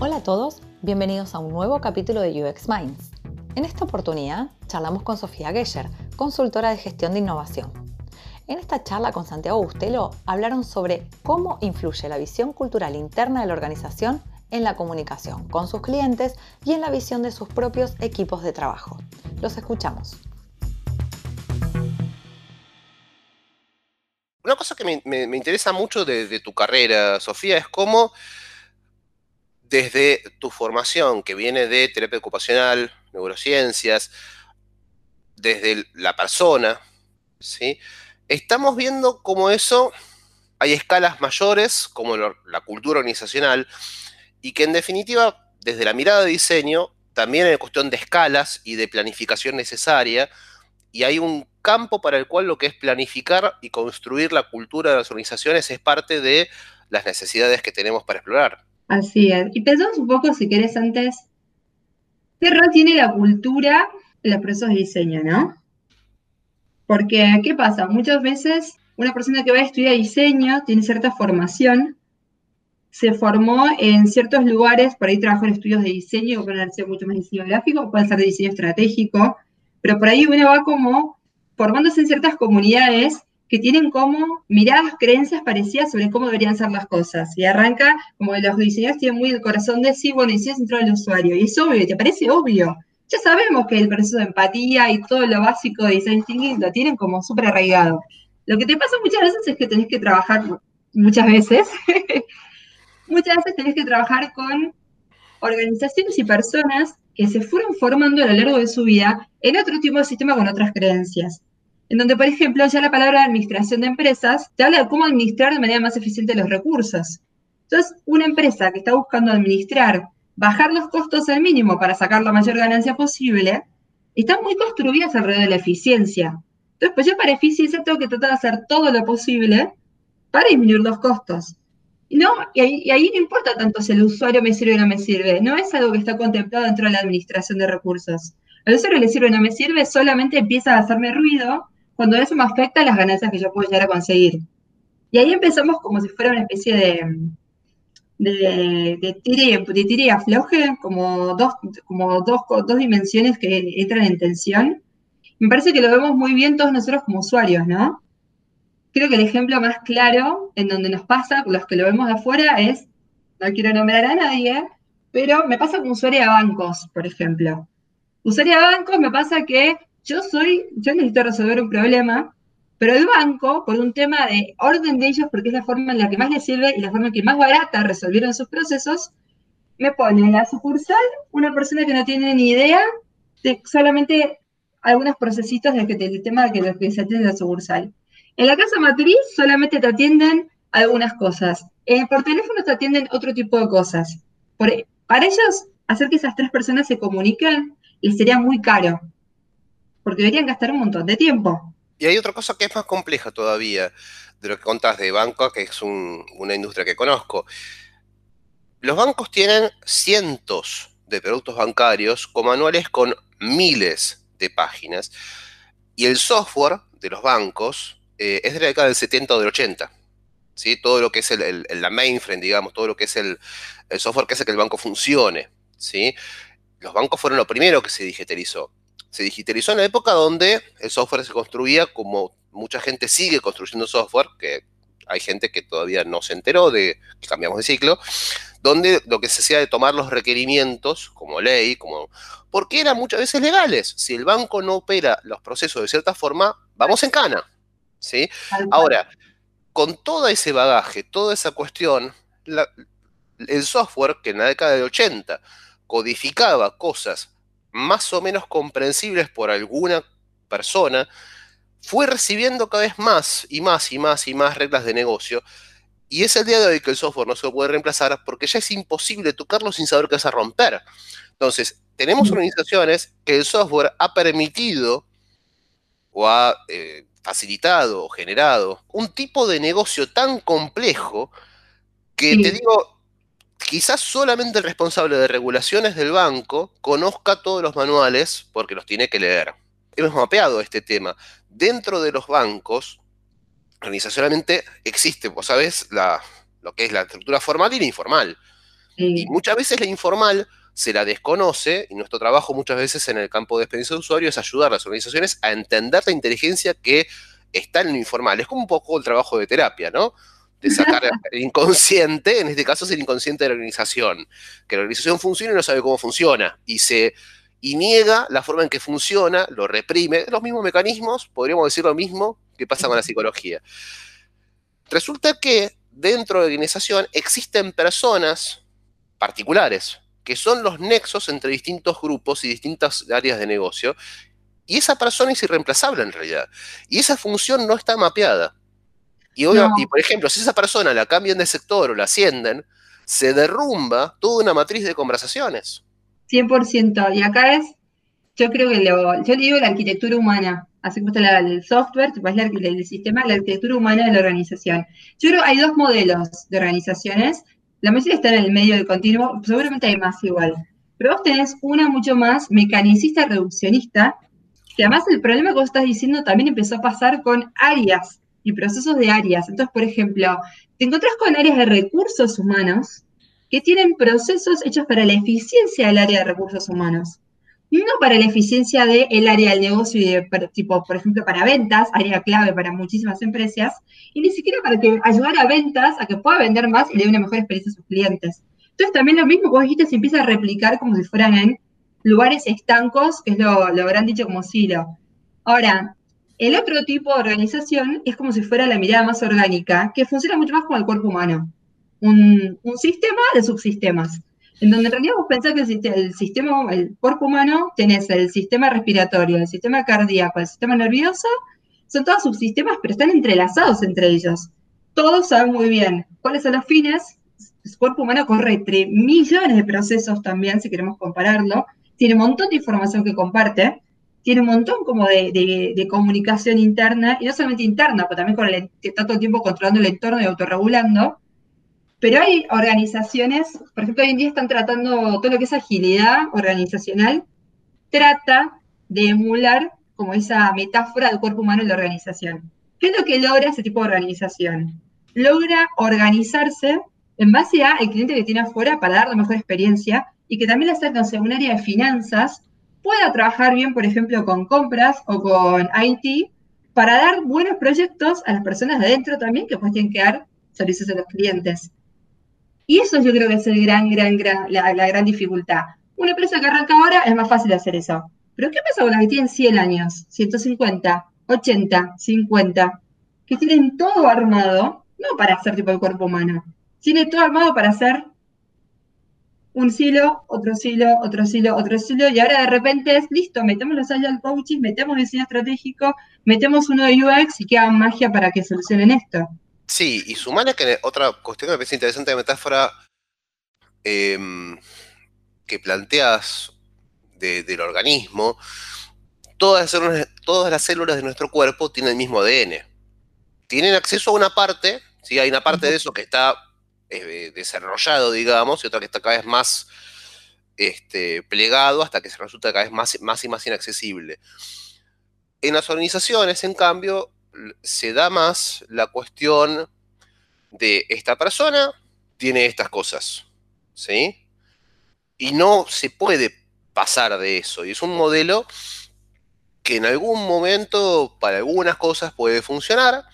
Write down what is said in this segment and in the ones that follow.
Hola a todos, bienvenidos a un nuevo capítulo de UX Minds. En esta oportunidad charlamos con Sofía Gescher, consultora de gestión de innovación. En esta charla con Santiago Bustelo hablaron sobre cómo influye la visión cultural interna de la organización en la comunicación con sus clientes y en la visión de sus propios equipos de trabajo. Los escuchamos. Una cosa que me, interesa mucho de, tu carrera, Sofía, es cómo desde tu formación, que viene de terapia ocupacional, neurociencias, desde la persona, ¿sí? estamos viendo cómo eso hay escalas mayores, como la cultura organizacional, y que en definitiva, desde la mirada de diseño, también hay cuestión de escalas y de planificación necesaria, y hay un campo para el cual lo que es planificar y construir la cultura de las organizaciones es parte de las necesidades que tenemos para explorar. Así es. Y pensamos un poco, si querés, antes, ¿qué rol tiene la cultura en los procesos de diseño, no? Porque, ¿qué pasa? Muchas veces una persona que va a estudiar diseño tiene cierta formación, se formó en ciertos lugares, por ahí trabajó en estudios de diseño, pueden ser mucho más diseño gráfico, puede ser de diseño estratégico, pero por ahí uno va como formándose en ciertas comunidades que tienen como miradas, creencias parecidas sobre cómo deberían ser las cosas. Y arranca como los diseñadores tienen muy el corazón de sí, bueno, y si es centrado el usuario. Y es obvio, te parece obvio. Ya sabemos que el proceso de empatía y todo lo básico de design thinking lo tienen como súper arraigado. Lo que te pasa muchas veces es que tenés que trabajar, muchas veces, muchas veces tenés que trabajar con organizaciones y personas que se fueron formando a lo largo de su vida en otro tipo de sistema con otras creencias en donde, por ejemplo, ya la palabra administración de empresas te habla de cómo administrar de manera más eficiente los recursos. Entonces, una empresa que está buscando administrar, bajar los costos al mínimo para sacar la mayor ganancia posible, están muy construidas alrededor de la eficiencia. Entonces, pues yo para eficiencia tengo que tratar de hacer todo lo posible para disminuir los costos. No, y ahí, y ahí, no importa tanto si el usuario me sirve o no me sirve. No es algo que está contemplado dentro de la administración de recursos. Al usuario le sirve o no me sirve, solamente empieza a hacerme ruido cuando eso me afecta las ganancias que yo puedo llegar a conseguir. Y ahí empezamos como si fuera una especie de, de, de, tire, de y afloje, como, dos, como dos, dos dimensiones que entran en tensión. Me parece que lo vemos muy bien todos nosotros como usuarios, ¿no? Creo que el ejemplo más claro en donde nos pasa, los que lo vemos de afuera, es, no quiero nombrar a nadie, pero me pasa como usuario de bancos, por ejemplo. Usuario de bancos me pasa que yo soy, yo necesito resolver un problema, pero el banco, por un tema de orden de ellos, porque es la forma en la que más les sirve y la forma en que más barata resolvieron sus procesos, me pone en la sucursal una persona que no tiene ni idea de solamente algunos procesitos del, tema de que, lo que se atiende en la sucursal. En la casa matriz solamente te atienden algunas cosas. Eh, por teléfono te atienden otro tipo de cosas. para ellos, hacer que esas tres personas se comuniquen les sería muy caro porque deberían gastar un montón de tiempo. Y hay otra cosa que es más compleja todavía de lo que contás de banco, que es una industria que conozco. Los bancos tienen cientos de productos bancarios con manuales con miles de páginas y el software de los bancos eh, es de la década del 70 o del 80. ¿sí? Todo lo que es el, la mainframe, digamos, todo lo que es el, software que hace que el banco funcione. ¿sí? Los bancos fueron lo primero que se digitalizó se digitalizó en la época donde el software se construía como mucha gente sigue construyendo software, que hay gente que todavía no se enteró de que cambiamos de ciclo, donde lo que se hacía de tomar los requerimientos como ley, como porque eran muchas veces legales. Si el banco no opera los procesos de cierta forma, vamos en cana. ¿sí? Ahora, con todo ese bagaje, toda esa cuestión, el software que en la década de 80 codificaba cosas más o menos comprensibles por alguna persona, fue recibiendo cada vez más y más y más y más reglas de negocio. Y es el día de hoy que el software no se puede reemplazar porque ya es imposible tocarlo sin saber qué vas a romper. Entonces, tenemos organizaciones que el software ha permitido o ha eh, facilitado o generado un tipo de negocio tan complejo que te digo, quizás solamente el responsable de regulaciones del banco conozca todos los manuales porque los tiene que leer. Hemos mapeado este tema. Dentro de los bancos, organizacionalmente existe, vos sabés, la, lo que es la estructura formal y la informal. Y muchas veces la informal se la desconoce y nuestro trabajo muchas veces en el campo de experiencia de usuario es ayudar a las organizaciones a entender la inteligencia que está en lo informal. Es como un poco el trabajo de terapia, ¿no? De sacar el inconsciente, en este caso es el inconsciente de la organización, que la organización funciona y no sabe cómo funciona, y se y niega la forma en que funciona, lo reprime, los mismos mecanismos, podríamos decir lo mismo que pasa con la psicología. Resulta que dentro de la organización existen personas particulares, que son los nexos entre distintos grupos y distintas áreas de negocio, y esa persona es irreemplazable en realidad. Y esa función no está mapeada. Y, y por ejemplo, si esa persona la cambian de sector o la ascienden, se derrumba toda una matriz de conversaciones. 100%. Y acá es, yo creo que lo, yo digo la arquitectura humana, así como está el software, es el sistema, la arquitectura humana de la organización. Yo creo que hay dos modelos de organizaciones, la mayoría está en el medio del continuo, seguramente hay más igual, pero vos tenés una mucho más mecanicista reduccionista, que además el problema que vos estás diciendo también empezó a pasar con áreas y procesos de áreas. Entonces, por ejemplo, te encontrás con áreas de recursos humanos, que tienen procesos hechos para la eficiencia del área de recursos humanos. No para la eficiencia del área del negocio de, tipo, por ejemplo, para ventas, área clave para muchísimas empresas, y ni siquiera para que ayudar a ventas a que pueda vender más y le dé una mejor experiencia a sus clientes. Entonces también lo mismo vos dijiste se empieza a replicar como si fueran en lugares estancos, que es lo, lo habrán dicho como silo. Ahora, el otro tipo de organización es como si fuera la mirada más orgánica, que funciona mucho más como el cuerpo humano un, sistema de subsistemas, en donde en realidad vos pensás que el, sistema, el cuerpo humano, tenés el sistema respiratorio, el sistema cardíaco, el sistema nervioso, son todos subsistemas, pero están entrelazados entre ellos. Todos saben muy bien cuáles son los fines. El cuerpo humano corre entre millones de procesos también, si queremos compararlo. Tiene un montón de información que comparte. Tiene un montón como de, comunicación interna, y no solamente interna, pero también con el, está todo el tiempo controlando el entorno y autorregulando. Pero hay organizaciones, por ejemplo, hoy en día están tratando todo lo que es agilidad organizacional, trata de emular como esa metáfora del cuerpo humano en la organización. ¿Qué es lo que logra ese tipo de organización? Logra organizarse en base a el cliente que tiene afuera para dar la mejor experiencia y que también la acerca un área de finanzas pueda trabajar bien, por ejemplo, con compras o con IT para dar buenos proyectos a las personas de adentro también que pues tienen que dar servicios a los clientes. Y eso yo creo que es el gran, gran, gran, la, gran dificultad. Una empresa que arranca ahora es más fácil hacer eso. Pero ¿qué pasa con las que tienen 100 años, 150, 80, 50? Que tienen todo armado, no para hacer tipo el cuerpo humano, tiene todo armado para hacer un silo, otro silo, otro silo, otro silo, y ahora de repente es listo, metemos los agile coaching, metemos diseño estratégico, metemos uno de UX y queda magia para que solucionen esto. Sí, y sumale que otra cuestión que me parece interesante de metáfora em, que planteas del organismo, todas las, todas las células de nuestro cuerpo tienen el mismo ADN. Tienen acceso a una parte, ¿sí? hay una parte de eso que está eh, desarrollado, digamos, y otra que está cada vez más este, plegado hasta que se resulta cada vez más, más y más inaccesible. En las organizaciones, en cambio, se da más la cuestión de esta persona tiene estas cosas, ¿sí? Y no se puede pasar de eso. Y es un modelo que en algún momento para algunas cosas puede funcionar,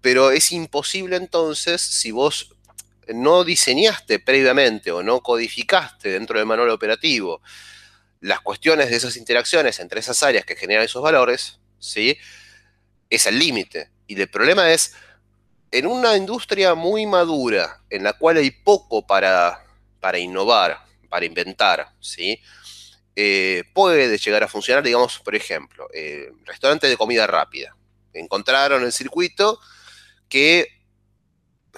pero es imposible entonces si vos no diseñaste previamente o no codificaste dentro del manual operativo las cuestiones de esas interacciones entre esas áreas que generan esos valores, ¿sí? es el límite. Y el problema es, en una industria muy madura, en la cual hay poco para, para innovar, para inventar, ¿sí? Eh, puede llegar a funcionar, digamos, por ejemplo, eh, restaurante de comida rápida. Encontraron el circuito que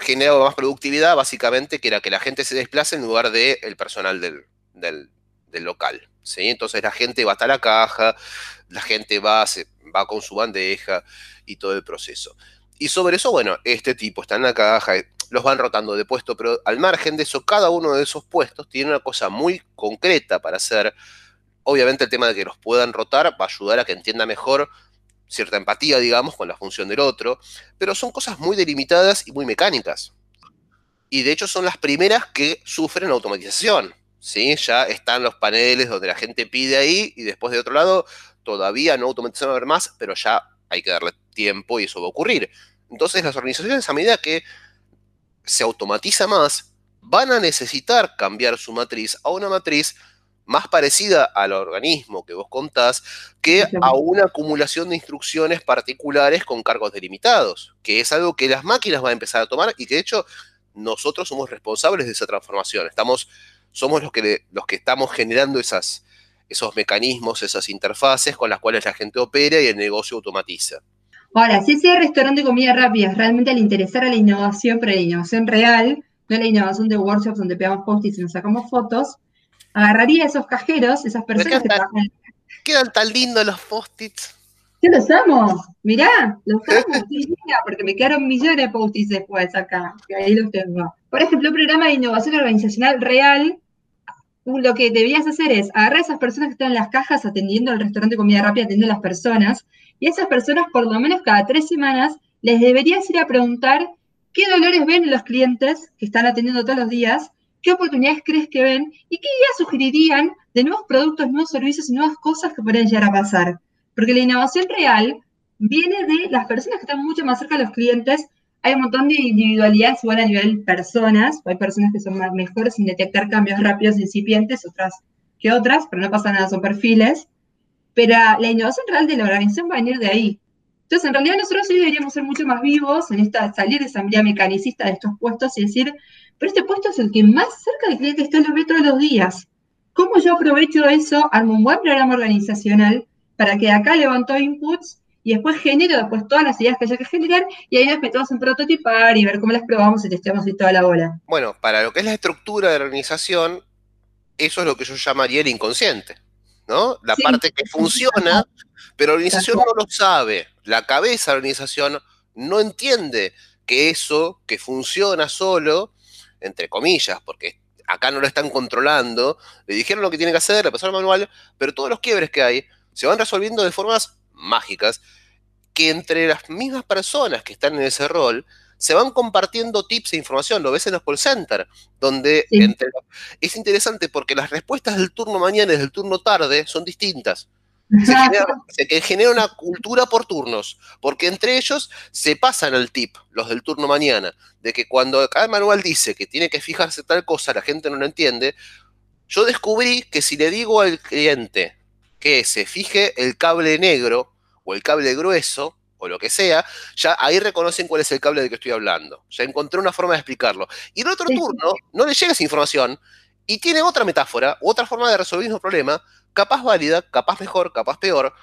generaba más productividad, básicamente, que era que la gente se desplace en lugar del el personal del, del, local. ¿sí? Entonces la gente va hasta la caja, la gente va, se, va con su bandeja y todo el proceso. Y sobre eso, bueno, este tipo está en la caja, los van rotando de puesto, pero al margen de eso, cada uno de esos puestos tiene una cosa muy concreta para hacer. Obviamente el tema de que los puedan rotar va a ayudar a que entienda mejor cierta empatía, digamos, con la función del otro, pero son cosas muy delimitadas y muy mecánicas. y de hecho son las primeras que sufren automatización. ¿sí? Ya están los paneles donde la gente pide ahí y después de otro lado todavía no automatizaron a ver más, pero ya hay que darle tiempo y eso va a ocurrir. Entonces las organizaciones a medida que se automatiza más, van a necesitar cambiar su matriz a una matriz más parecida al organismo que vos contás que a una acumulación de instrucciones particulares con cargos delimitados, que es algo que las máquinas van a empezar a tomar y que de hecho nosotros somos responsables de esa transformación. Estamos, somos los que, los que estamos generando esas, esos mecanismos, esas interfaces con las cuales la gente opera y el negocio automatiza. Ahora, si ese restaurante de comida rápida realmente le interesara la innovación, pero la innovación real, no la innovación de workshops donde pegamos post-its y nos sacamos fotos, agarraría esos cajeros, esas personas que trabajan. Quedan tan lindos los post-its. Yo los amo, mirá, los amo, porque me quedaron millones de post-its después acá, que ahí los tengo. Por ejemplo, un programa de innovación organizacional real, lo que deberías hacer es agarrar a esas personas que están en las cajas atendiendo al restaurante de comida rápida, atendiendo a las personas, y esas personas por lo menos cada tres semanas les deberías ir a preguntar qué dolores ven los clientes que están atendiendo todos los días qué oportunidades crees que ven y qué ideas sugerirían de nuevos productos, nuevos servicios y nuevas cosas que pueden llegar a pasar. Porque la innovación real viene de las personas que están mucho más cerca de los clientes. Hay un montón de individualidades igual a nivel personas. Hay personas que son más mejores en detectar cambios rápidos incipientes, otras que otras, pero no pasa nada, son perfiles. Pero la innovación real de la organización va a venir de ahí. Entonces, en realidad nosotros hoy deberíamos ser mucho más vivos en esta salir de esa mirada mecanicista de estos puestos y decir, pero este puesto es el que más cerca del cliente está, lo ve todos los días. ¿Cómo yo aprovecho eso, armo un buen programa organizacional para que acá levanto inputs y después genero después todas las ideas que haya que generar y ahí nos metemos en prototipar y ver cómo las probamos y testeamos y toda la bola? Bueno, para lo que es la estructura de la organización, eso es lo que yo llamaría el inconsciente, ¿no? La parte que funciona, pero la organización no lo sabe. La cabeza de la organización no entiende que eso que funciona solo entre comillas, porque acá no lo están controlando, le dijeron lo que tiene que hacer, le pasaron el manual, pero todos los quiebres que hay se van resolviendo de formas mágicas que entre las mismas personas que están en ese rol se van compartiendo tips e información, lo ves en los call center, donde es interesante porque las respuestas del turno mañana y del turno tarde son distintas. Se genera, una cultura por turnos, porque entre ellos se pasan el tip, los del turno mañana, de que cuando cada manual dice que tiene que fijarse tal cosa, la gente no lo entiende. Yo descubrí que si le digo al cliente que se fije el cable negro o el cable grueso o lo que sea, ya ahí reconocen cuál es el cable del que estoy hablando. Ya encontré una forma de explicarlo. Y el otro turno no le llega esa información y tiene otra metáfora, otra forma de resolver el mismo problema, capaz válida, capaz mejor, capaz peor,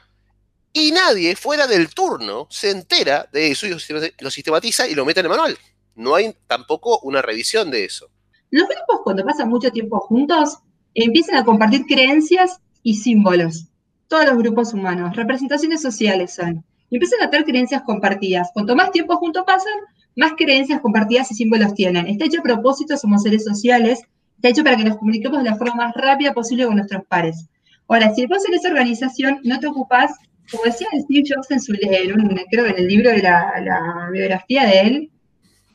y nadie fuera del turno se entera de eso y lo sistematiza y lo mete en el manual. No hay tampoco una revisión de eso. Los grupos cuando pasan mucho tiempo juntos empiezan a compartir creencias y símbolos. Todos los grupos humanos, representaciones sociales son. Y empiezan a tener creencias compartidas. Cuanto más tiempo juntos pasan, más creencias compartidas y símbolos tienen. Está hecho a propósito, somos seres sociales, está hecho para que nos comuniquemos de la forma más rápida posible con nuestros pares. Ahora, si vos en esa organización no te ocupás, como decía Steve Jobs en su, creo en el libro de la, biografía de él,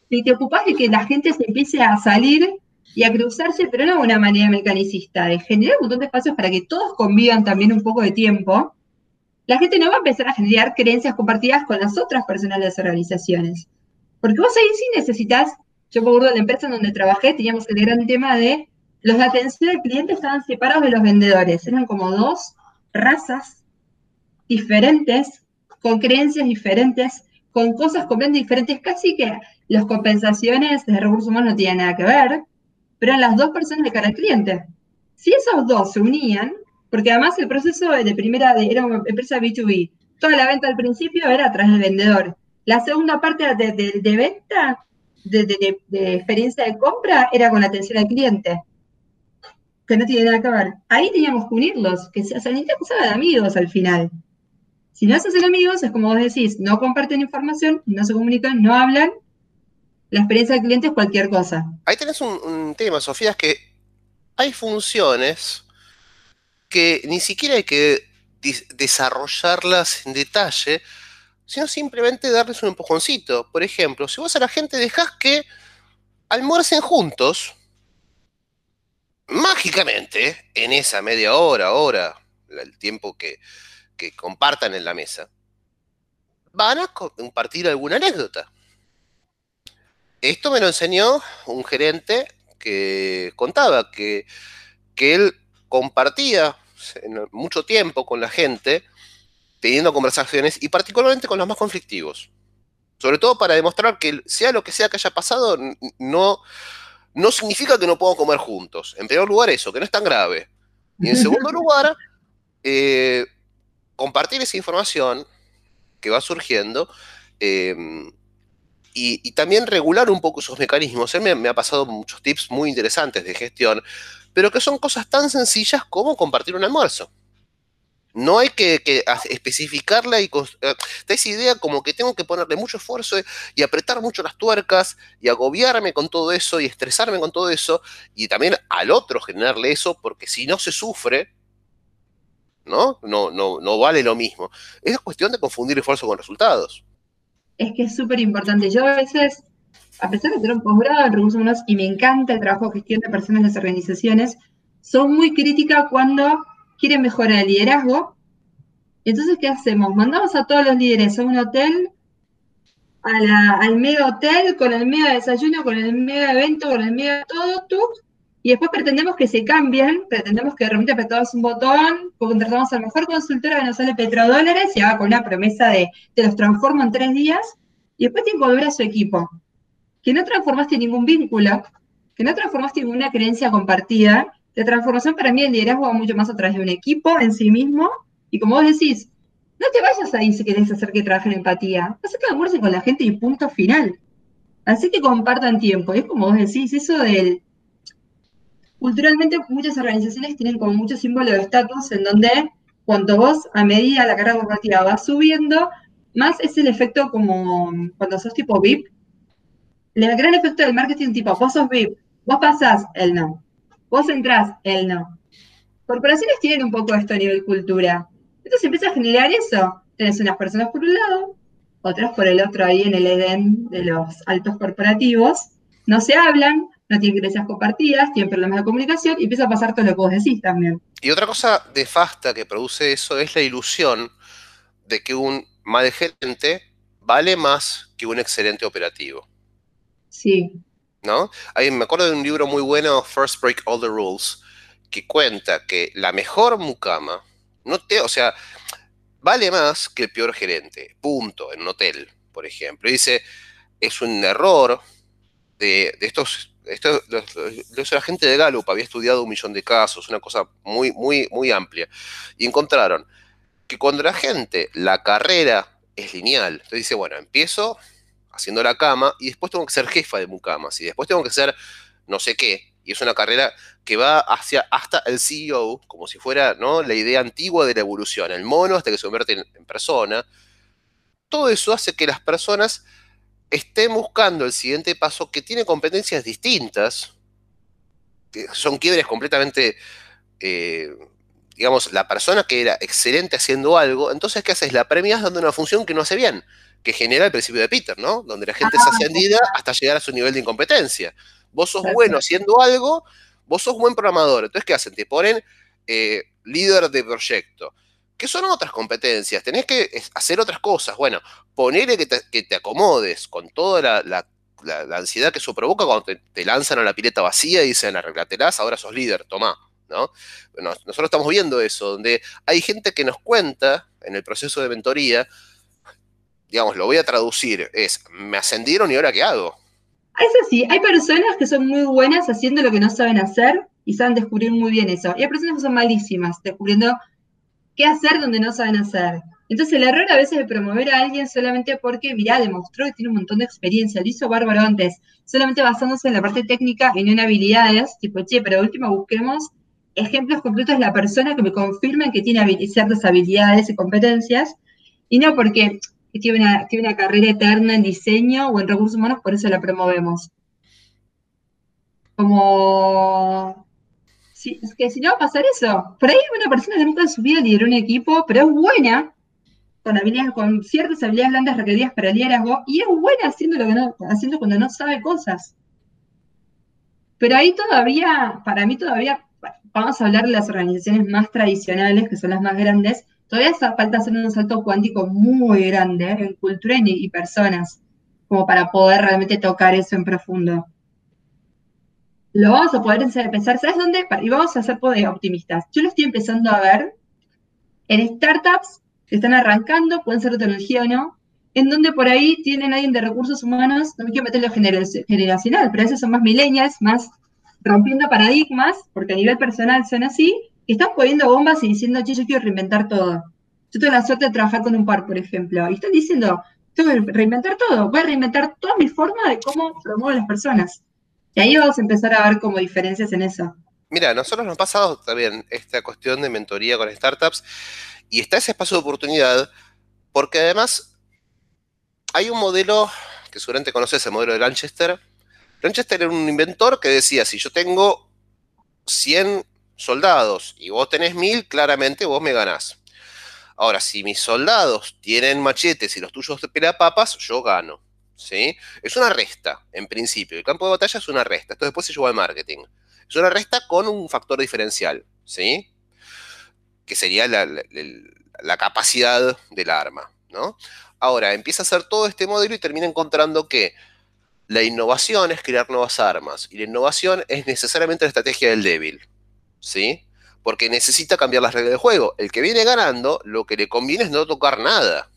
si te ocupás de que la gente se empiece a salir y a cruzarse, pero no de una manera mecanicista, de generar un montón de espacios para que todos convivan también un poco de tiempo, la gente no va a empezar a generar creencias compartidas con las otras personas de las organizaciones. Porque vos ahí sí necesitas, yo por de la empresa en donde trabajé, teníamos el gran tema de los de atención al cliente estaban separados de los vendedores, eran como dos razas diferentes, con creencias diferentes, con cosas completamente diferentes, casi que las compensaciones de recursos humanos no tienen nada que ver, pero eran las dos personas de cara al cliente. Si esos dos se unían, porque además el proceso de primera, de, era una empresa B2B, toda la venta al principio era a través del vendedor. La segunda parte de, de venta, de, experiencia de compra, era con atención al cliente que no tiene nada que ver. Ahí teníamos que unirlos, que se necesitamos de amigos al final. Si no se hacen amigos, es como vos decís, no comparten información, no se comunican, no hablan. La experiencia del cliente es cualquier cosa. Ahí tenés un, tema, Sofía, es que hay funciones que ni siquiera hay que desarrollarlas en detalle, sino simplemente darles un empujoncito. Por ejemplo, si vos a la gente dejás que almuercen juntos, mágicamente, en esa media hora, hora, el tiempo que, que compartan en la mesa, van a compartir alguna anécdota. Esto me lo enseñó un gerente que contaba que, que él compartía mucho tiempo con la gente, teniendo conversaciones y particularmente con los más conflictivos. Sobre todo para demostrar que sea lo que sea que haya pasado, no, no significa que no podamos comer juntos. En primer lugar, eso, que no es tan grave. Y en segundo lugar, eh, compartir esa información que va surgiendo eh, y, también regular un poco esos mecanismos. Él me, ha pasado muchos tips muy interesantes de gestión, pero que son cosas tan sencillas como compartir un almuerzo. No hay que, especificarla y eh, da esa idea como que tengo que ponerle mucho esfuerzo y apretar mucho las tuercas y agobiarme con todo eso y estresarme con todo eso y también al otro generarle eso porque si no se sufre, ¿no? No, no, no vale lo mismo. Es cuestión de confundir esfuerzo con resultados es que es súper importante. Yo a veces, a pesar de tener un posgrado en recursos humanos y me encanta el trabajo de gestión de personas en las organizaciones, son muy crítica cuando quieren mejorar el liderazgo. Entonces, ¿qué hacemos? Mandamos a todos los líderes a un hotel, al mega hotel, con el mega desayuno, con el mega evento, con el mega todo, tú, y después pretendemos que se cambien, pretendemos que de repente apretamos un botón, contratamos al mejor consultor que nos sale petrodólares y haga con una promesa de te los transformo en tres días, y después que volver a su equipo. Que no transformaste ningún vínculo, que no transformaste ninguna creencia compartida. La transformación para mí el liderazgo va mucho más a través de un equipo en sí mismo, y como vos decís, no te vayas ahí si querés hacer que trabajen empatía. Haz que almuercen con la gente y punto final. Así que compartan tiempo. Es como vos decís, eso del culturalmente muchas organizaciones tienen como mucho símbolo de estatus en donde cuanto vos a medida la carga corporativa va subiendo, más es el efecto como cuando sos tipo VIP. El gran efecto del marketing tipo, vos sos VIP, vos pasás, el no. Vos entrás, el no. Corporaciones tienen un poco esto a nivel cultura. Entonces empieza a generar eso. Tienes unas personas por un lado, otras por el otro ahí en el Edén de los altos corporativos. No se hablan, no tienen creencias compartidas, tienen problemas de comunicación y empieza a pasar todo lo que vos decís también. Y otra cosa de fasta que produce eso es la ilusión de que un mal gerente vale más que un excelente operativo. Sí. ¿No? Ahí me acuerdo de un libro muy bueno, First Break All the Rules, que cuenta que la mejor mucama, no te, o sea, vale más que el peor gerente, punto, en un hotel, por ejemplo. Dice, es un error de, de estos esto la gente de Gallup había estudiado un millón de casos, una cosa muy, muy, muy amplia, y encontraron que cuando la gente, la carrera es lineal, entonces dice, bueno, empiezo haciendo la cama y después tengo que ser jefa de mucamas y después tengo que ser no sé qué, y es una carrera que va hacia hasta el CEO, como si fuera ¿no? la idea antigua de la evolución, el mono hasta que se convierte en persona. Todo eso hace que las personas estén buscando el siguiente paso que tiene competencias distintas, que son quiebres completamente, eh, digamos, la persona que era excelente haciendo algo, entonces, ¿qué haces? La premias dando una función que no hace bien, que genera el principio de Peter, ¿no? Donde la gente es ah, ascendida hasta llegar a su nivel de incompetencia. Vos sos bueno haciendo algo, vos sos buen programador, entonces, ¿qué hacen? Te ponen eh, líder de proyecto que son otras competencias, tenés que hacer otras cosas. Bueno, ponerle que te, acomodes con toda la, ansiedad que eso provoca cuando te, lanzan a la pileta vacía y dicen, arreglatelás, ahora sos líder, tomá. ¿no? Nosotros estamos viendo eso, donde hay gente que nos cuenta en el proceso de mentoría, digamos, lo voy a traducir, es, me ascendieron y ahora qué hago. Es así, hay personas que son muy buenas haciendo lo que no saben hacer y saben descubrir muy bien eso. Y hay personas que son malísimas descubriendo qué hacer donde no saben hacer. Entonces el error a veces es promover a alguien solamente porque, mirá, demostró que tiene un montón de experiencia, lo hizo bárbaro antes, solamente basándose en la parte técnica y no en habilidades, tipo, che, pero último busquemos ejemplos concretos de la persona que me confirmen que tiene ciertas habilidades y competencias, y no porque tiene una, tiene una carrera eterna en diseño o en recursos humanos, por eso la promovemos. Como es que si no va a pasar eso. Por ahí una persona que nunca en su vida lideró un equipo, pero es buena, con habilidades, con ciertas habilidades blandas requeridas para el liderazgo, y es buena haciendo lo que no, haciendo cuando no sabe cosas. Pero ahí todavía, para mí todavía, vamos a hablar de las organizaciones más tradicionales, que son las más grandes, todavía falta hacer un salto cuántico muy grande en cultura y, personas, como para poder realmente tocar eso en profundo. Lo vamos a poder empezar, ¿sabes dónde? Y vamos a ser optimistas. Yo lo estoy empezando a ver en startups que están arrancando, pueden ser de tecnología o no, en donde por ahí tienen alguien de recursos humanos, no me quiero meter lo generacional, pero veces son más millennials, más rompiendo paradigmas, porque a nivel personal son así, están poniendo bombas y diciendo, che, yo quiero reinventar todo. Yo tengo la suerte de trabajar con un par, por ejemplo, y están diciendo, tengo que reinventar todo, voy a reinventar toda mi forma de cómo promuevo a las personas. Y ahí vamos a empezar a ver como diferencias en eso. Mira, a nosotros nos ha pasado también esta cuestión de mentoría con startups y está ese espacio de oportunidad porque además hay un modelo que seguramente conoces, el modelo de Lanchester. Lanchester era un inventor que decía, si yo tengo 100 soldados y vos tenés 1000, claramente vos me ganás. Ahora, si mis soldados tienen machetes y los tuyos de papas, yo gano. ¿sí? Es una resta, en principio. El campo de batalla es una resta. Esto después se lleva al marketing. Es una resta con un factor diferencial, ¿sí? Que sería la, la capacidad del arma, ¿no? Ahora, empieza a hacer todo este modelo y termina encontrando que la innovación es crear nuevas armas y la innovación es necesariamente la estrategia del débil, ¿sí? Porque necesita cambiar las reglas del juego. El que viene ganando, lo que le conviene es no tocar nada,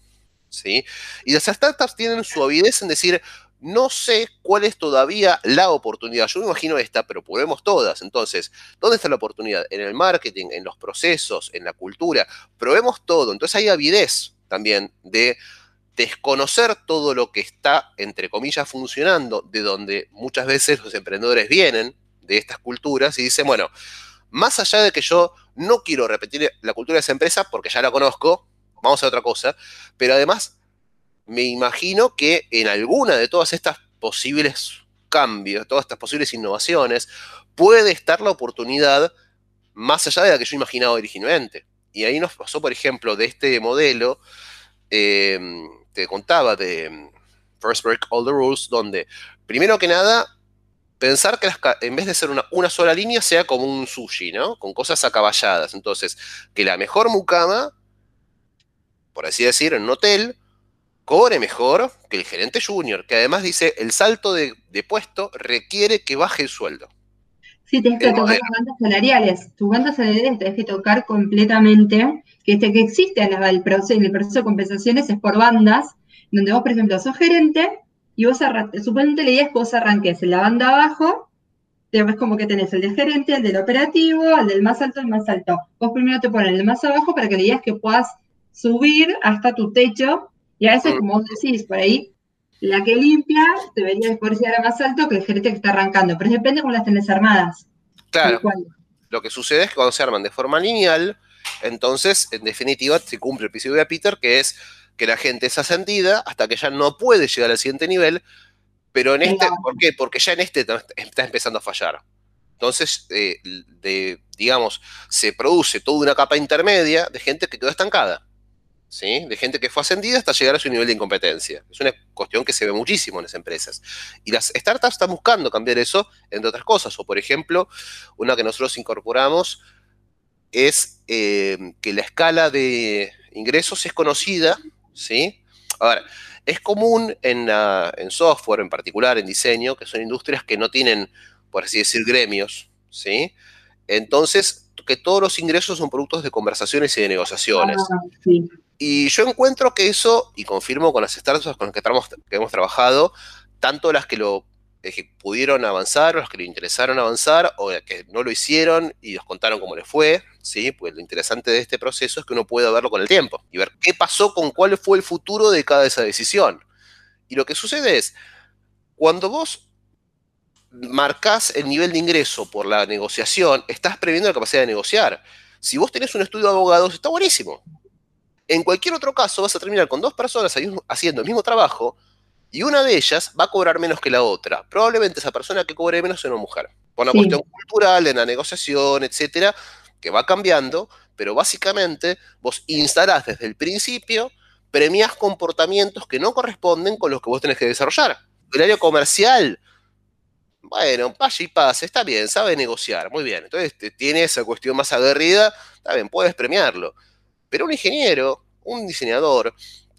¿sí? Y las startups tienen su avidez en decir, no sé cuál es todavía la oportunidad. Yo me imagino esta, pero probemos todas. Entonces, ¿dónde está la oportunidad? En el marketing, en los procesos, en la cultura. Probemos todo. Entonces hay avidez también de desconocer todo lo que está, entre comillas, funcionando, de donde muchas veces los emprendedores vienen, de estas culturas, y dicen, bueno, más allá de que yo no quiero repetir la cultura de esa empresa, porque ya la conozco, vamos a otra cosa, pero además me imagino que en alguna de todas estas posibles cambios, todas estas posibles innovaciones, puede estar la oportunidad más allá de la que yo imaginaba originalmente. Y ahí nos pasó, por ejemplo, de este modelo, eh, te contaba de mm, First Break All the Rules, donde primero que nada, pensar que en vez de ser una, una, sola línea sea como un sushi, ¿no? Con cosas acaballadas. Entonces, que la mejor mucama, por así decir, en un hotel, cobre mejor que el gerente junior, que además dice, el salto de, puesto requiere que baje el sueldo. Sí, tienes que tocar tus bandas salariales. Tus bandas salariales tienes que tocar completamente que, este, que existe en el, proceso, en el proceso de compensaciones es por bandas, donde vos, por ejemplo, sos gerente y vos, suponete la idea es que vos arranques en la banda abajo, ves como que tenés el de gerente, el del operativo, el del más alto, el más alto. Vos primero te pones el más abajo para que la idea es que puedas subir hasta tu techo, y a veces, como vos decís, por ahí, la que limpia debería poder llegar a más alto que el gerente que está arrancando, pero depende cómo las tenés armadas. Claro. Lo que sucede es que cuando se arman de forma lineal, entonces, en definitiva, se cumple el principio de Peter, que es que la gente es ascendida hasta que ya no puede llegar al siguiente nivel, pero en este, ¿por qué? Porque ya en este está empezando a fallar. Entonces, eh, digamos, se produce toda una capa intermedia de gente que quedó estancada. ¿Sí? de gente que fue ascendida hasta llegar a su nivel de incompetencia. Es una cuestión que se ve muchísimo en las empresas. Y las startups están buscando cambiar eso, entre otras cosas. O, por ejemplo, una que nosotros incorporamos es eh, que la escala de ingresos es conocida, ¿sí? Ahora, es común en, en, software, en particular en diseño, que son industrias que no tienen, por así decir, gremios, ¿sí? Entonces, que todos los ingresos son productos de conversaciones y de negociaciones. Ah, y yo encuentro que eso, y confirmo con las startups con las que, que hemos trabajado, tanto las que lo que pudieron avanzar, o los que le interesaron avanzar, o que no lo hicieron y nos contaron cómo les fue, ¿sí? Pues lo interesante de este proceso es que uno puede verlo con el tiempo y ver qué pasó con cuál fue el futuro de cada esa decisión. Y lo que sucede es, cuando vos marcas el nivel de ingreso por la negociación, estás previendo la capacidad de negociar. Si vos tenés un estudio de abogados, está buenísimo. En cualquier otro caso, vas a terminar con dos personas haciendo el mismo trabajo y una de ellas va a cobrar menos que la otra. Probablemente esa persona que cobre menos sea una mujer. Por una cuestión cultural, en la negociación, etcétera, que va cambiando, pero básicamente vos instalás desde el principio, premias comportamientos que no corresponden con los que vos tenés que desarrollar. El área comercial Bueno, vaya y pase, está bien, sabe negociar, muy bien. Entonces tiene esa cuestión más aguerrida, está bien, puedes premiarlo. Pero un ingeniero, un diseñador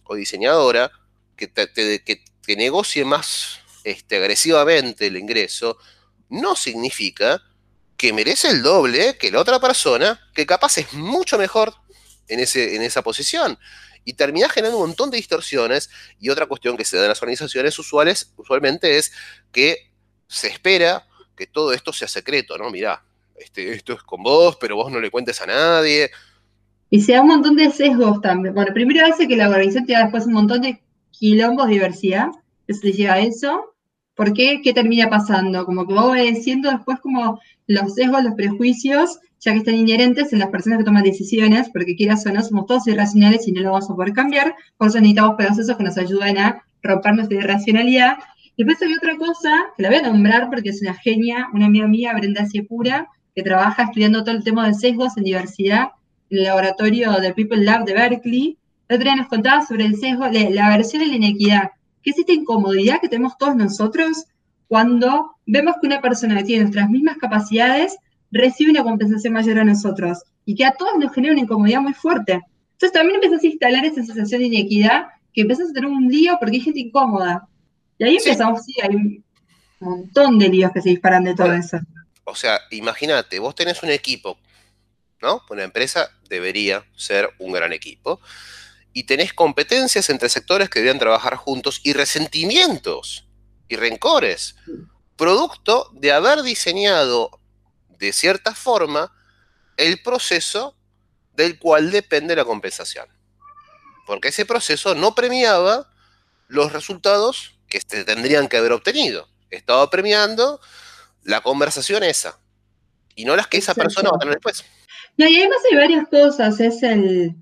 o diseñadora que, que, negocie más este, agresivamente el ingreso, no significa que merece el doble que la otra persona, que capaz es mucho mejor en, ese, en esa posición. Y termina generando un montón de distorsiones. Y otra cuestión que se da en las organizaciones usuales, usualmente es que se espera que todo esto sea secreto, ¿no? Mirá, este, esto es con vos, pero vos no le cuentes a nadie. Y se da un montón de sesgos también. Bueno, primero hace que la organización tenga después un montón de quilombos de diversidad. Eso te lleva a eso. ¿Por qué? ¿Qué termina pasando? Como que va obedeciendo después como los sesgos, los prejuicios, ya que están inherentes en las personas que toman decisiones, porque quieras o no, somos todos irracionales y no lo vamos a poder cambiar. Por eso necesitamos procesos que nos ayuden a romper nuestra irracionalidad. Y después hay otra cosa, que la voy a nombrar porque es una genia, una amiga mía, Brenda Ciepura, que trabaja estudiando todo el tema de sesgos en diversidad en el laboratorio de People Lab de Berkeley. La otra día nos contaba sobre el sesgo, la aversión y la inequidad, que es esta incomodidad que tenemos todos nosotros cuando vemos que una persona que tiene nuestras mismas capacidades recibe una compensación mayor a nosotros y que a todos nos genera una incomodidad muy fuerte. Entonces también empezás a instalar esa sensación de inequidad que empezás a tener un lío porque hay gente incómoda. Y ahí empezamos, sí, hay un montón de líos que se disparan de todo eso. O sea, imagínate, vos tenés un equipo, ¿no? Una empresa debería ser un gran equipo. Y tenés competencias entre sectores que deberían trabajar juntos y resentimientos y rencores, producto de haber diseñado de cierta forma el proceso del cual depende la compensación. Porque ese proceso no premiaba los resultados que se tendrían que haber obtenido. Estaba premiando la conversación esa y no las que esa persona va a tener después. No, y además hay varias cosas. Es el.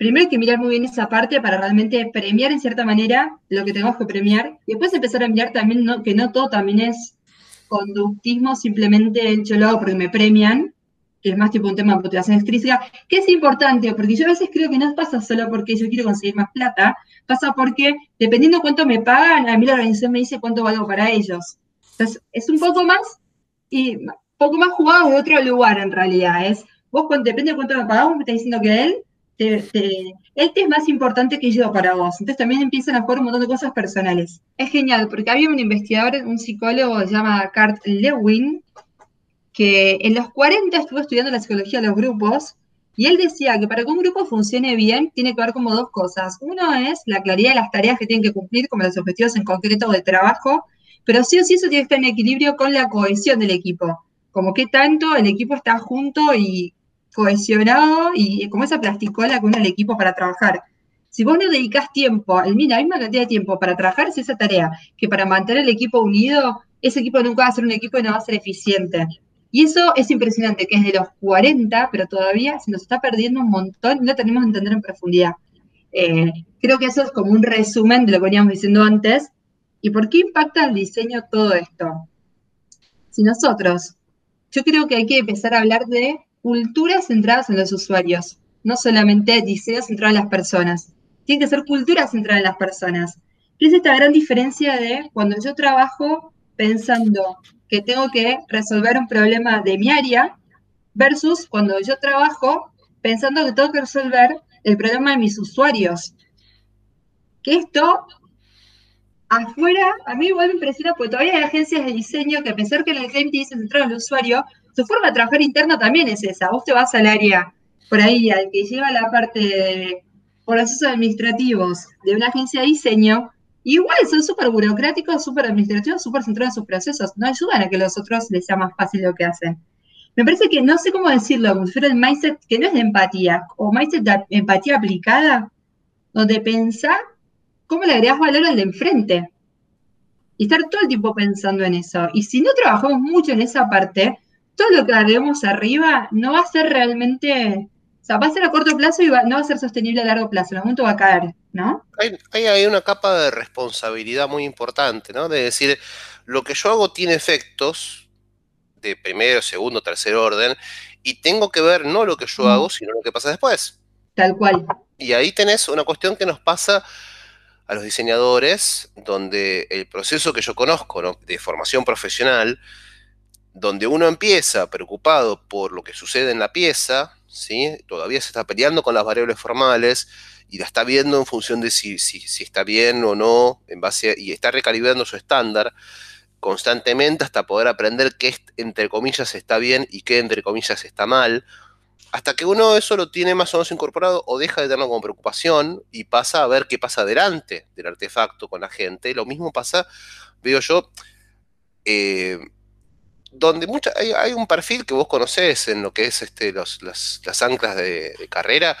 Primero hay que mirar muy bien esa parte para realmente premiar en cierta manera lo que tenemos que premiar. Y después empezar a mirar también que no todo también es conductismo, simplemente yo lo porque me premian, que es más tipo un tema de motivación extrínseca, que es importante, porque yo a veces creo que no pasa solo porque yo quiero conseguir más plata, pasa porque dependiendo cuánto me pagan, a mí la organización me dice cuánto valgo para ellos. Entonces, es un poco más y poco más jugado de otro lugar en realidad. Es vos depende de cuánto me pagamos, me está diciendo que él te, te es más importante que yo para vos. Entonces también empiezan a jugar un montón de cosas personales. Es genial, porque había un investigador, un psicólogo, se llama Kurt Lewin, que en los 40 estuvo estudiando la psicología de los grupos, y él decía que para que un grupo funcione bien, tiene que ver como dos cosas. Uno es la claridad de las tareas que tienen que cumplir, como los objetivos en concreto de trabajo, pero sí o sí eso tiene que estar en equilibrio con la cohesión del equipo. Como que tanto el equipo está junto y cohesionado y como esa plasticola que une al equipo para trabajar. Si vos no dedicas tiempo, la misma cantidad de tiempo para trabajar es esa tarea, que para mantener el equipo unido, ese equipo nunca va a ser un equipo y no va a ser eficiente. Y eso es impresionante, que es de los 40, pero todavía se nos está perdiendo un montón y no tenemos que entender en profundidad. Eh, creo que eso es como un resumen de lo que veníamos diciendo antes. ¿Y por qué impacta el diseño todo esto? Si nosotros, yo creo que hay que empezar a hablar de culturas centradas en los usuarios, no solamente diseño centrado en las personas. Tiene que ser cultura centrada en las personas. ¿Qué es esta gran diferencia de cuando yo trabajo pensando que tengo que resolver un problema de mi área versus cuando yo trabajo pensando que tengo que resolver el problema de mis usuarios? Que esto afuera, a mí igual me impresiona porque todavía hay agencias de diseño que a pesar que el cliente dice centrado en el usuario, su forma de trabajar interna también es esa. Vos te vas al área por ahí, al que lleva la parte de procesos administrativos de una agencia de diseño, igual son súper burocráticos, súper administrativos, súper centrados en sus procesos. No ayudan a que los otros les sea más fácil lo que hacen. Me parece que no sé cómo decirlo, como si fuera el mindset que no es de empatía, o mindset de empatía aplicada, donde pensar cómo le agregas valor al de enfrente. Y estar todo el tiempo pensando en eso. Y si no trabajamos mucho en esa parte, todo lo que haremos arriba no va a ser realmente, o sea, va a ser a corto plazo y no va a ser sostenible a largo plazo, en algún momento va a caer, ¿no? Hay, hay, una capa de responsabilidad muy importante, ¿no? De decir, lo que yo hago tiene efectos de primero, segundo, tercer orden, y tengo que ver no lo que yo hago, sino lo que pasa después. Tal cual. Y ahí tenés una cuestión que nos pasa a los diseñadores donde el proceso que yo conozco de formación profesional, donde uno empieza preocupado por lo que sucede en la pieza, ¿sí? todavía se está peleando con las variables formales y la está viendo en función de si, si, está bien o no, en base y está recalibrando su estándar constantemente hasta poder aprender qué entre comillas está bien y qué entre comillas está mal, hasta que uno eso lo tiene más o menos incorporado o deja de tenerlo como preocupación y pasa a ver qué pasa delante del artefacto con la gente. Lo mismo pasa, veo yo, eh, donde mucha, hay, un perfil que vos conocés en lo que es este, las, anclas de, carrera,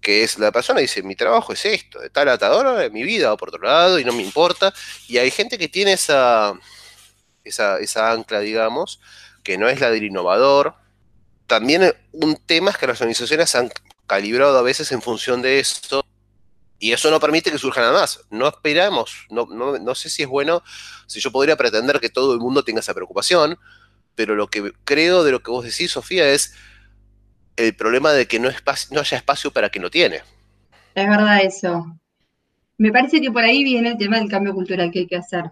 que es la persona que dice, mi trabajo es esto, de tal atador, de mi vida o por otro lado, y no me importa. Y hay gente que tiene esa, esa, esa ancla, digamos, que no es la del innovador, también un tema es que las organizaciones han calibrado a veces en función de esto y eso no permite que surja nada más. No esperamos, no, no, sé si es bueno, si yo podría pretender que todo el mundo tenga esa preocupación, pero lo que creo de lo que vos decís, Sofía, es el problema de que no, haya espacio para quien lo tiene. Es verdad eso. Me parece que por ahí viene el tema del cambio cultural que hay que hacer.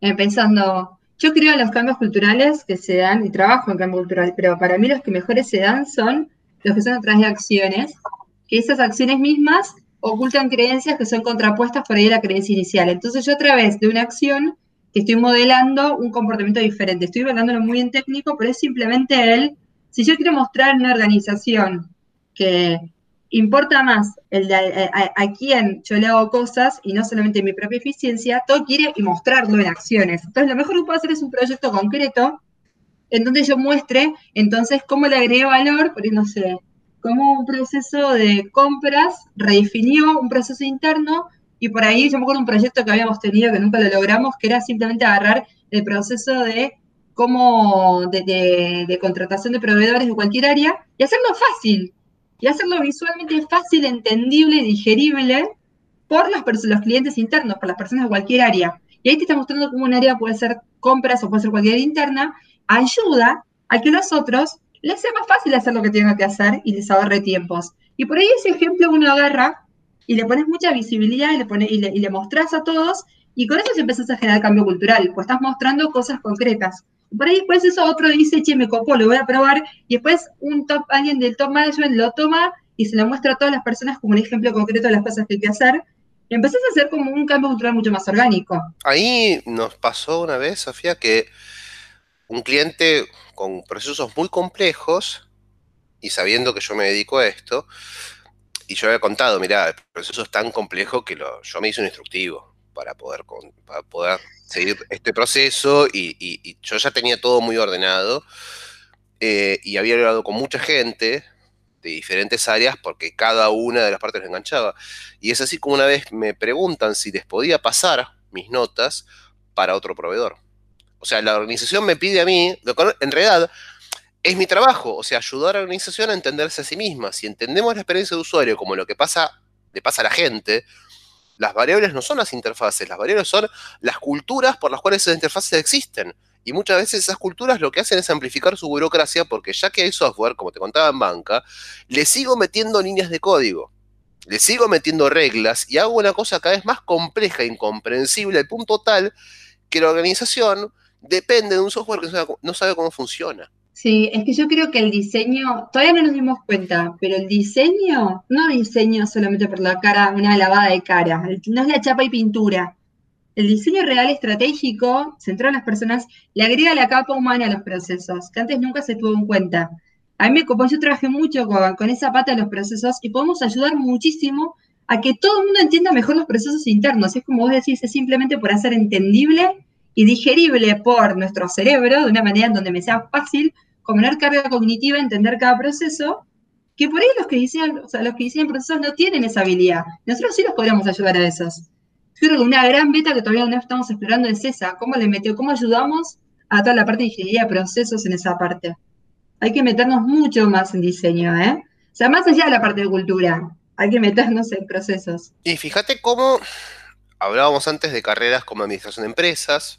Eh, pensando, yo creo en los cambios culturales que se dan y trabajo en cambio cultural, pero para mí los que mejores se dan son los que son a través de acciones, que esas acciones mismas ocultan creencias que son contrapuestas por ahí a la creencia inicial. Entonces yo a través de una acción que estoy modelando un comportamiento diferente, estoy hablándolo muy en técnico, pero es simplemente el, si yo quiero mostrar una organización que importa más el de a, quién yo le hago cosas y no solamente mi propia eficiencia, todo quiere y mostrarlo en acciones. Entonces, lo mejor que puedo hacer es un proyecto concreto en donde yo muestre entonces cómo le agregué valor, porque no sé, cómo un proceso de compras redefinió un proceso interno y por ahí yo me acuerdo un proyecto que habíamos tenido que nunca lo logramos, que era simplemente agarrar el proceso de cómo de, de contratación de proveedores de cualquier área y hacerlo fácil, y hacerlo visualmente fácil, entendible y digerible por los, los clientes internos, por las personas de cualquier área. Y ahí te está mostrando cómo un área puede ser compras o puede ser cualquier interna, ayuda a que los otros les sea más fácil hacer lo que tienen que hacer y les ahorre tiempos. Y por ahí ese ejemplo uno agarra y le pones mucha visibilidad y le, pone, y le, y mostrás a todos y con eso se empezás a generar cambio cultural, pues estás mostrando cosas concretas. Por ahí después eso otro dice, che, me copó, lo voy a probar, y después un top, alguien del top management lo toma y se lo muestra a todas las personas como un ejemplo concreto de las cosas que hay que hacer. Y empezás a hacer como un cambio cultural mucho más orgánico. Ahí nos pasó una vez, Sofía, que un cliente con procesos muy complejos, y sabiendo que yo me dedico a esto, y yo había contado, mira, el proceso es tan complejo que lo, yo me hice un instructivo para poder, para poder seguir este proceso y, yo ya tenía todo muy ordenado eh, y había hablado con mucha gente de diferentes áreas porque cada una de las partes lo enganchaba. Y es así como una vez me preguntan si les podía pasar mis notas para otro proveedor. O sea, la organización me pide a mí, en realidad es mi trabajo, o sea, ayudar a la organización a entenderse a sí misma. Si entendemos la experiencia de usuario como lo que pasa, le pasa a la gente, las variables no son las interfaces, las variables son las culturas por las cuales esas interfaces existen. Y muchas veces esas culturas lo que hacen es amplificar su burocracia porque ya que hay software, como te contaba en banca, le sigo metiendo líneas de código, le sigo metiendo reglas y hago una cosa cada vez más compleja e incomprensible al punto tal que la organización depende de un software que no sabe cómo funciona. Sí, es que yo creo que el diseño, todavía no nos dimos cuenta, pero el diseño, no diseño solamente por la cara, una lavada de cara, no es la chapa y pintura. El diseño real estratégico, centrado en las personas, le agrega la capa humana a los procesos, que antes nunca se tuvo en cuenta. A mí me como yo trabajé mucho con, con esa pata de los procesos y podemos ayudar muchísimo a que todo el mundo entienda mejor los procesos internos. Es como vos decís, es simplemente por hacer entendible y digerible por nuestro cerebro de una manera en donde me sea fácil menor carga cognitiva, entender cada proceso, que por ahí los que diseñan, o sea, los que diseñan procesos no tienen esa habilidad. Nosotros sí los podríamos ayudar a esos. Yo creo que una gran beta que todavía no estamos explorando es esa, cómo le metió, cómo ayudamos a toda la parte de ingeniería de procesos en esa parte. Hay que meternos mucho más en diseño, ¿eh? O sea, más allá de la parte de cultura, hay que meternos en procesos. Y fíjate cómo hablábamos antes de carreras como administración de empresas,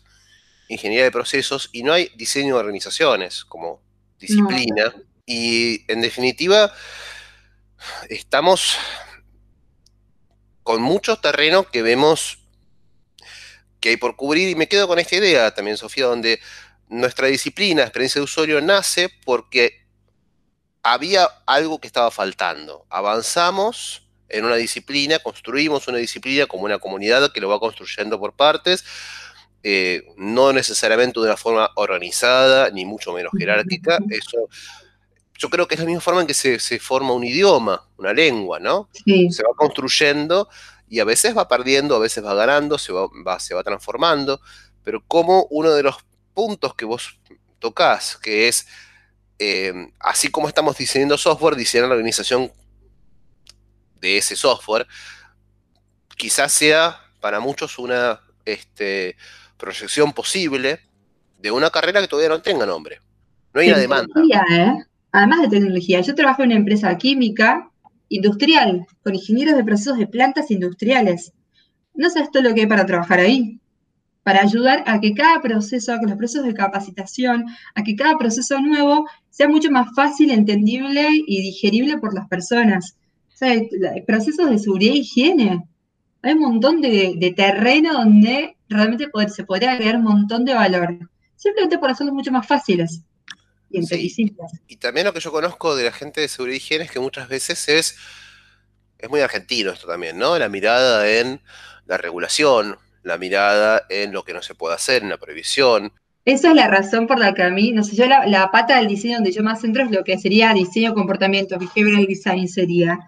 ingeniería de procesos, y no hay diseño de organizaciones, como disciplina. Y en definitiva, estamos con mucho terreno que vemos que hay por cubrir y me quedo con esta idea también, Sofía, donde nuestra disciplina, experiencia de usuario, nace porque había algo que estaba faltando. Avanzamos en una disciplina, construimos una disciplina como una comunidad que lo va construyendo por partes, eh, no necesariamente de una forma organizada, ni mucho menos jerárquica. Eso, yo creo que es la misma forma en que se, forma un idioma, una lengua, ¿no? Se va construyendo y a veces va perdiendo, a veces va ganando, se va, se va transformando, pero como uno de los puntos que vos tocas, que es, eh, así como estamos diseñando software, diseñar la organización de ese software, quizás sea para muchos una este, proyección posible de una carrera que todavía no tenga nombre. No hay una demanda. ¿eh? Además de tecnología, yo trabajo en una empresa química industrial, con ingenieros de procesos de plantas industriales. No sé esto lo que hay para trabajar ahí, para ayudar a que cada proceso, a que los procesos de capacitación, a que cada proceso nuevo sea mucho más fácil, entendible y digerible por las personas. O sea, procesos de seguridad e higiene. Hay un montón de, terreno donde realmente se podría agregar un montón de valor, simplemente por hacerlos mucho más fáciles y Y también lo que yo conozco de la gente de seguridad y higiene es que muchas veces es, es muy argentino esto también, ¿no? La mirada en la regulación, la mirada en lo que no se puede hacer, en la prohibición. Esa es la razón por la que a mí, no sé, yo la, pata del diseño donde yo más centro es lo que sería diseño comportamiento, behavioral design sería.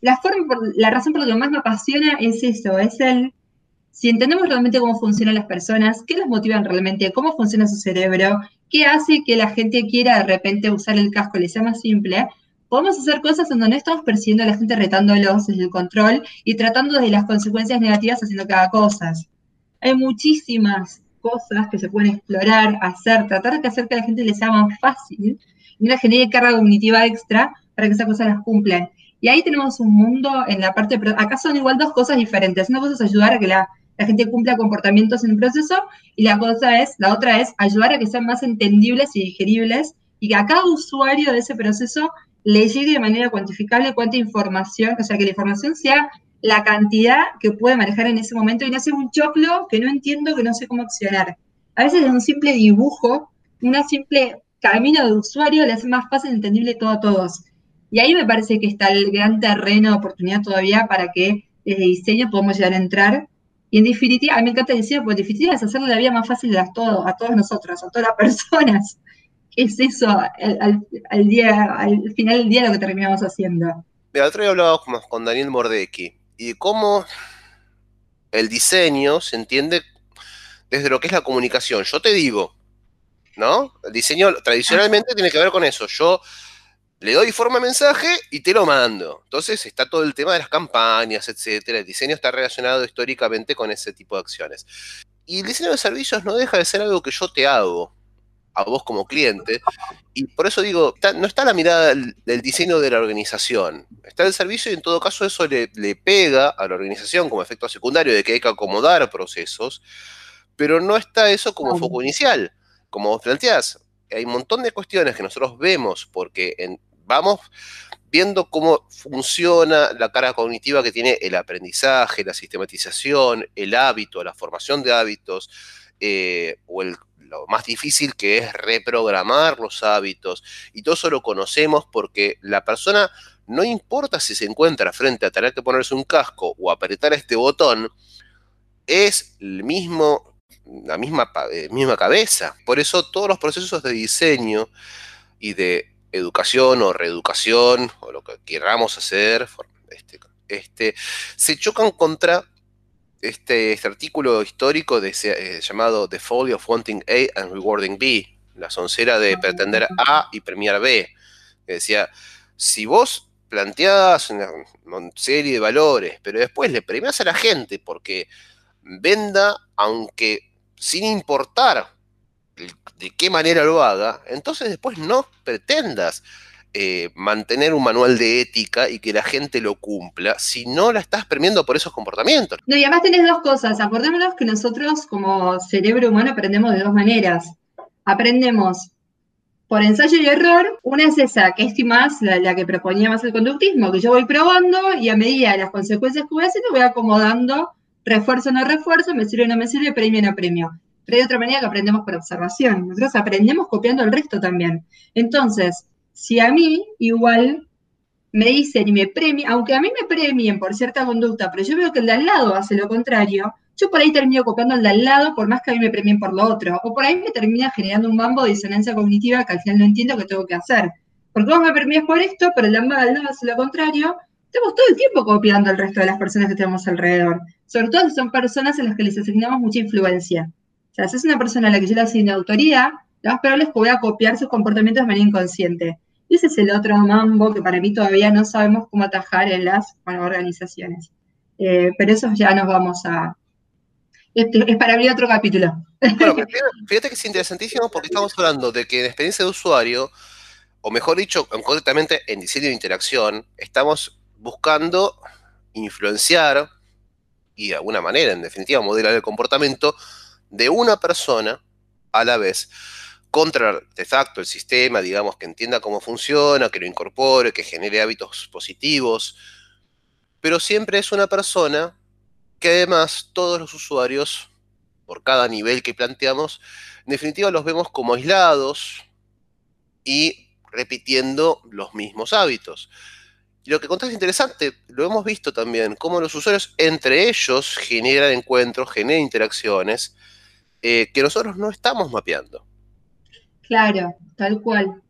La, forma la razón por la que más me apasiona es eso, es el si entendemos realmente cómo funcionan las personas, qué los motivan realmente, cómo funciona su cerebro, qué hace que la gente quiera de repente usar el casco, le sea más simple, podemos hacer cosas donde no estamos persiguiendo a la gente retándolos desde el control y tratando de las consecuencias negativas haciendo cada cosa. Hay muchísimas cosas que se pueden explorar, hacer, tratar de hacer que a la gente le sea más fácil y una genere carga cognitiva extra para que esas cosas las cumplan. Y ahí tenemos un mundo en la parte, acá son igual dos cosas diferentes. Una cosa es ayudar a que la la gente cumpla comportamientos en el proceso y la cosa es, la otra es ayudar a que sean más entendibles y digeribles y que a cada usuario de ese proceso le llegue de manera cuantificable cuánta información, o sea, que la información sea la cantidad que puede manejar en ese momento y no sea un choclo que no entiendo, que no sé cómo accionar. A veces es un simple dibujo, una simple camino de usuario le hace más fácil entendible todo a todos. Y ahí me parece que está el gran terreno de oportunidad todavía para que desde diseño podamos llegar a entrar y en definitiva, a mí me encanta decir, porque en definitiva es hacerle la vida más fácil a todos, a todos nosotros, a todas las personas. Es eso, al, día, al final del día lo que terminamos haciendo. El otro día hablábamos con Daniel Mordecki y cómo el diseño se entiende desde lo que es la comunicación. Yo te digo, ¿no? El diseño tradicionalmente tiene que ver con eso. Yo le doy forma de mensaje y te lo mando. Entonces está todo el tema de las campañas, etcétera. El diseño está relacionado históricamente con ese tipo de acciones. Y el diseño de servicios no deja de ser algo que yo te hago a vos como cliente. Y por eso digo, no está la mirada del, diseño de la organización. Está el servicio y en todo caso eso le, le pega a la organización como efecto secundario de que hay que acomodar procesos, pero no está eso como foco inicial. Como vos planteás, hay un montón de cuestiones que nosotros vemos porque vamos viendo cómo funciona la carga cognitiva que tiene el aprendizaje, la sistematización, el hábito, la formación de hábitos, eh, o lo más difícil que es reprogramar los hábitos. Y todo eso lo conocemos porque la persona, no importa si se encuentra frente a tener que ponerse un casco o apretar este botón, es el mismo, la misma, eh, misma cabeza. Por eso todos los procesos de diseño y de educación o reeducación o lo que queramos hacer, este, este, se chocan contra este, este artículo histórico eh, llamado The Folly of Wanting A and Rewarding B, la soncera de pretender A y premiar B, que decía, si vos planteás una, una serie de valores, pero después le premias a la gente porque venda, aunque sin importar de qué manera lo haga, entonces después no pretendas eh, mantener un manual de ética y que la gente lo cumpla si no la estás premiando por esos comportamientos. No, y además tenés dos cosas. Acordémonos que nosotros como cerebro humano aprendemos de dos maneras. Aprendemos por ensayo y error, una es esa, que es más la, que proponía más el conductismo, que yo voy probando y a medida de las consecuencias que voy haciendo, voy acomodando refuerzo no refuerzo, me sirve o no me sirve, premio no premio. Pero hay otra manera que aprendemos por observación. Nosotros aprendemos copiando el resto también. Entonces, si a mí igual me dicen y me premian, aunque a mí me premien por cierta conducta, pero yo veo que el de al lado hace lo contrario, yo por ahí termino copiando el de al lado por más que a mí me premien por lo otro. O por ahí me termina generando un mambo de disonancia cognitiva que al final no entiendo qué tengo que hacer. Porque vos me premias por esto, pero el de al lado hace lo contrario. Estamos todo el tiempo copiando al resto de las personas que tenemos alrededor. Sobre todo si son personas en las que les asignamos mucha influencia. O sea, si es una persona a la que yo le asigno autoridad, lo más probable es que voy a copiar sus comportamientos de manera inconsciente. Y ese es el otro mambo que para mí todavía no sabemos cómo atajar en las organizaciones. Eh, pero eso ya nos vamos a, este, es para abrir otro capítulo. Bueno, fíjate que es interesantísimo porque estamos hablando de que en experiencia de usuario, o mejor dicho, concretamente en diseño de interacción, estamos buscando influenciar y de alguna manera, en definitiva, modelar el comportamiento de una persona a la vez contra el artefacto, el sistema, digamos, que entienda cómo funciona, que lo incorpore, que genere hábitos positivos, pero siempre es una persona que además todos los usuarios, por cada nivel que planteamos, en definitiva los vemos como aislados y repitiendo los mismos hábitos. Y lo que contás es interesante, lo hemos visto también, cómo los usuarios entre ellos generan encuentros, generan interacciones eh, que nosotros no estamos mapeando. Claro, tal cual.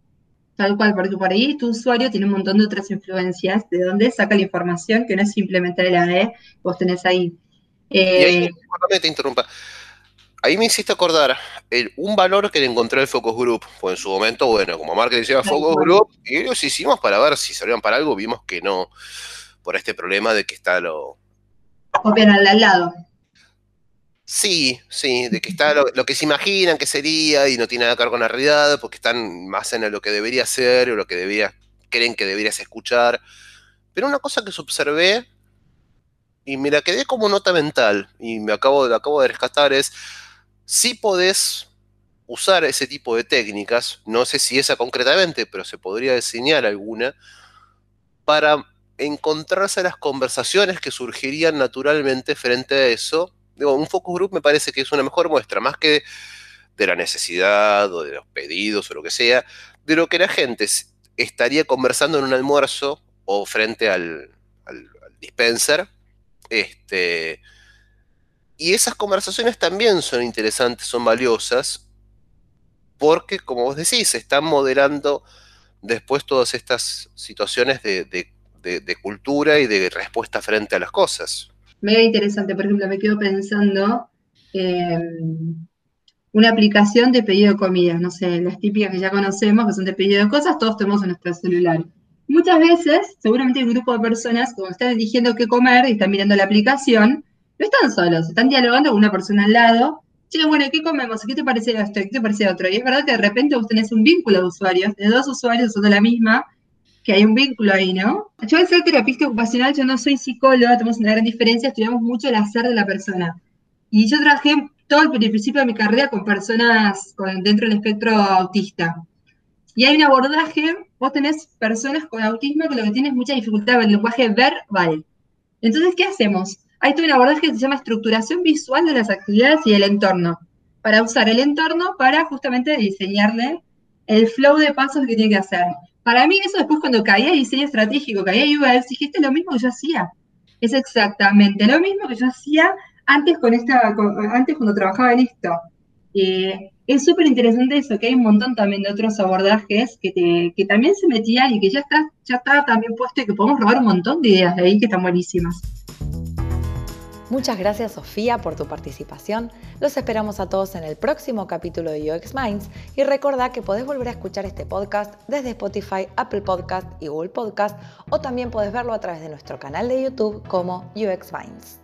Tal cual, porque por ahí tu usuario tiene un montón de otras influencias, de dónde saca la información que no es simplemente la de vos tenés ahí y ahí, eh, te interrumpa. Ahí me hiciste acordar un valor que le encontré el Focus Group. Pues en su momento, bueno, como marketing decía Focus Group, y ellos hicimos para ver si servían para algo, vimos que no, por este problema de que está lo. Copian al lado. Sí, sí, de que está lo, que se imaginan que sería y no tiene nada que ver con la realidad, porque están más en lo que debería ser o lo que debería, creen que deberías escuchar. Pero una cosa que se observé y me la quedé como nota mental y me acabo, acabo de rescatar es, si podés usar ese tipo de técnicas, no sé si esa concretamente, pero se podría diseñar alguna, para encontrarse las conversaciones que surgirían naturalmente frente a eso. Un focus group me parece que es una mejor muestra, más que de la necesidad o de los pedidos o lo que sea, de lo que la gente estaría conversando en un almuerzo o frente al, al dispenser este, y esas conversaciones también son interesantes, son valiosas, porque, como vos decís, están moderando después todas estas situaciones de, cultura y de respuesta frente a las cosas. Mega interesante, por ejemplo, me quedo pensando en una aplicación de pedido de comidas, no sé, las típicas que ya conocemos, que son de pedido de cosas, todos tenemos en nuestro celular. Muchas veces, seguramente el grupo de personas, como están eligiendo qué comer y están mirando la aplicación, no están solos, están dialogando con una persona al lado. Che, bueno, ¿qué comemos? ¿Qué te parece esto? ¿Qué te parece otro? Y es verdad que de repente vos tenés un vínculo de usuarios, de dos usuarios son de la misma, que hay un vínculo ahí, ¿no? Yo al ser terapista ocupacional, yo no soy psicóloga, tenemos una gran diferencia, estudiamos mucho el hacer de la persona. Y yo trabajé todo el principio de mi carrera con personas dentro del espectro autista. Y hay un abordaje, vos tenés personas con autismo que lo que tienen mucha dificultad con el lenguaje verbal. Entonces, ¿qué hacemos? Hay todo un abordaje que se llama estructuración visual de las actividades y el entorno, para usar el entorno para justamente diseñarle el flow de pasos que tiene que hacer. Para mí eso después cuando caía diseño estratégico, caía UX, dijiste lo mismo que yo hacía. Es exactamente lo mismo que yo hacía antes, con esta, antes cuando trabajaba en esto. Eh, es súper interesante eso, que hay un montón también de otros abordajes que, que también se metían y que ya está también puesto y que podemos robar un montón de ideas de ahí que están buenísimas. Muchas gracias Sofía por tu participación. Los esperamos a todos en el próximo capítulo de UX Minds y recordá que podés volver a escuchar este podcast desde Spotify, Apple Podcast y Google Podcast o también podés verlo a través de nuestro canal de YouTube como UX Minds.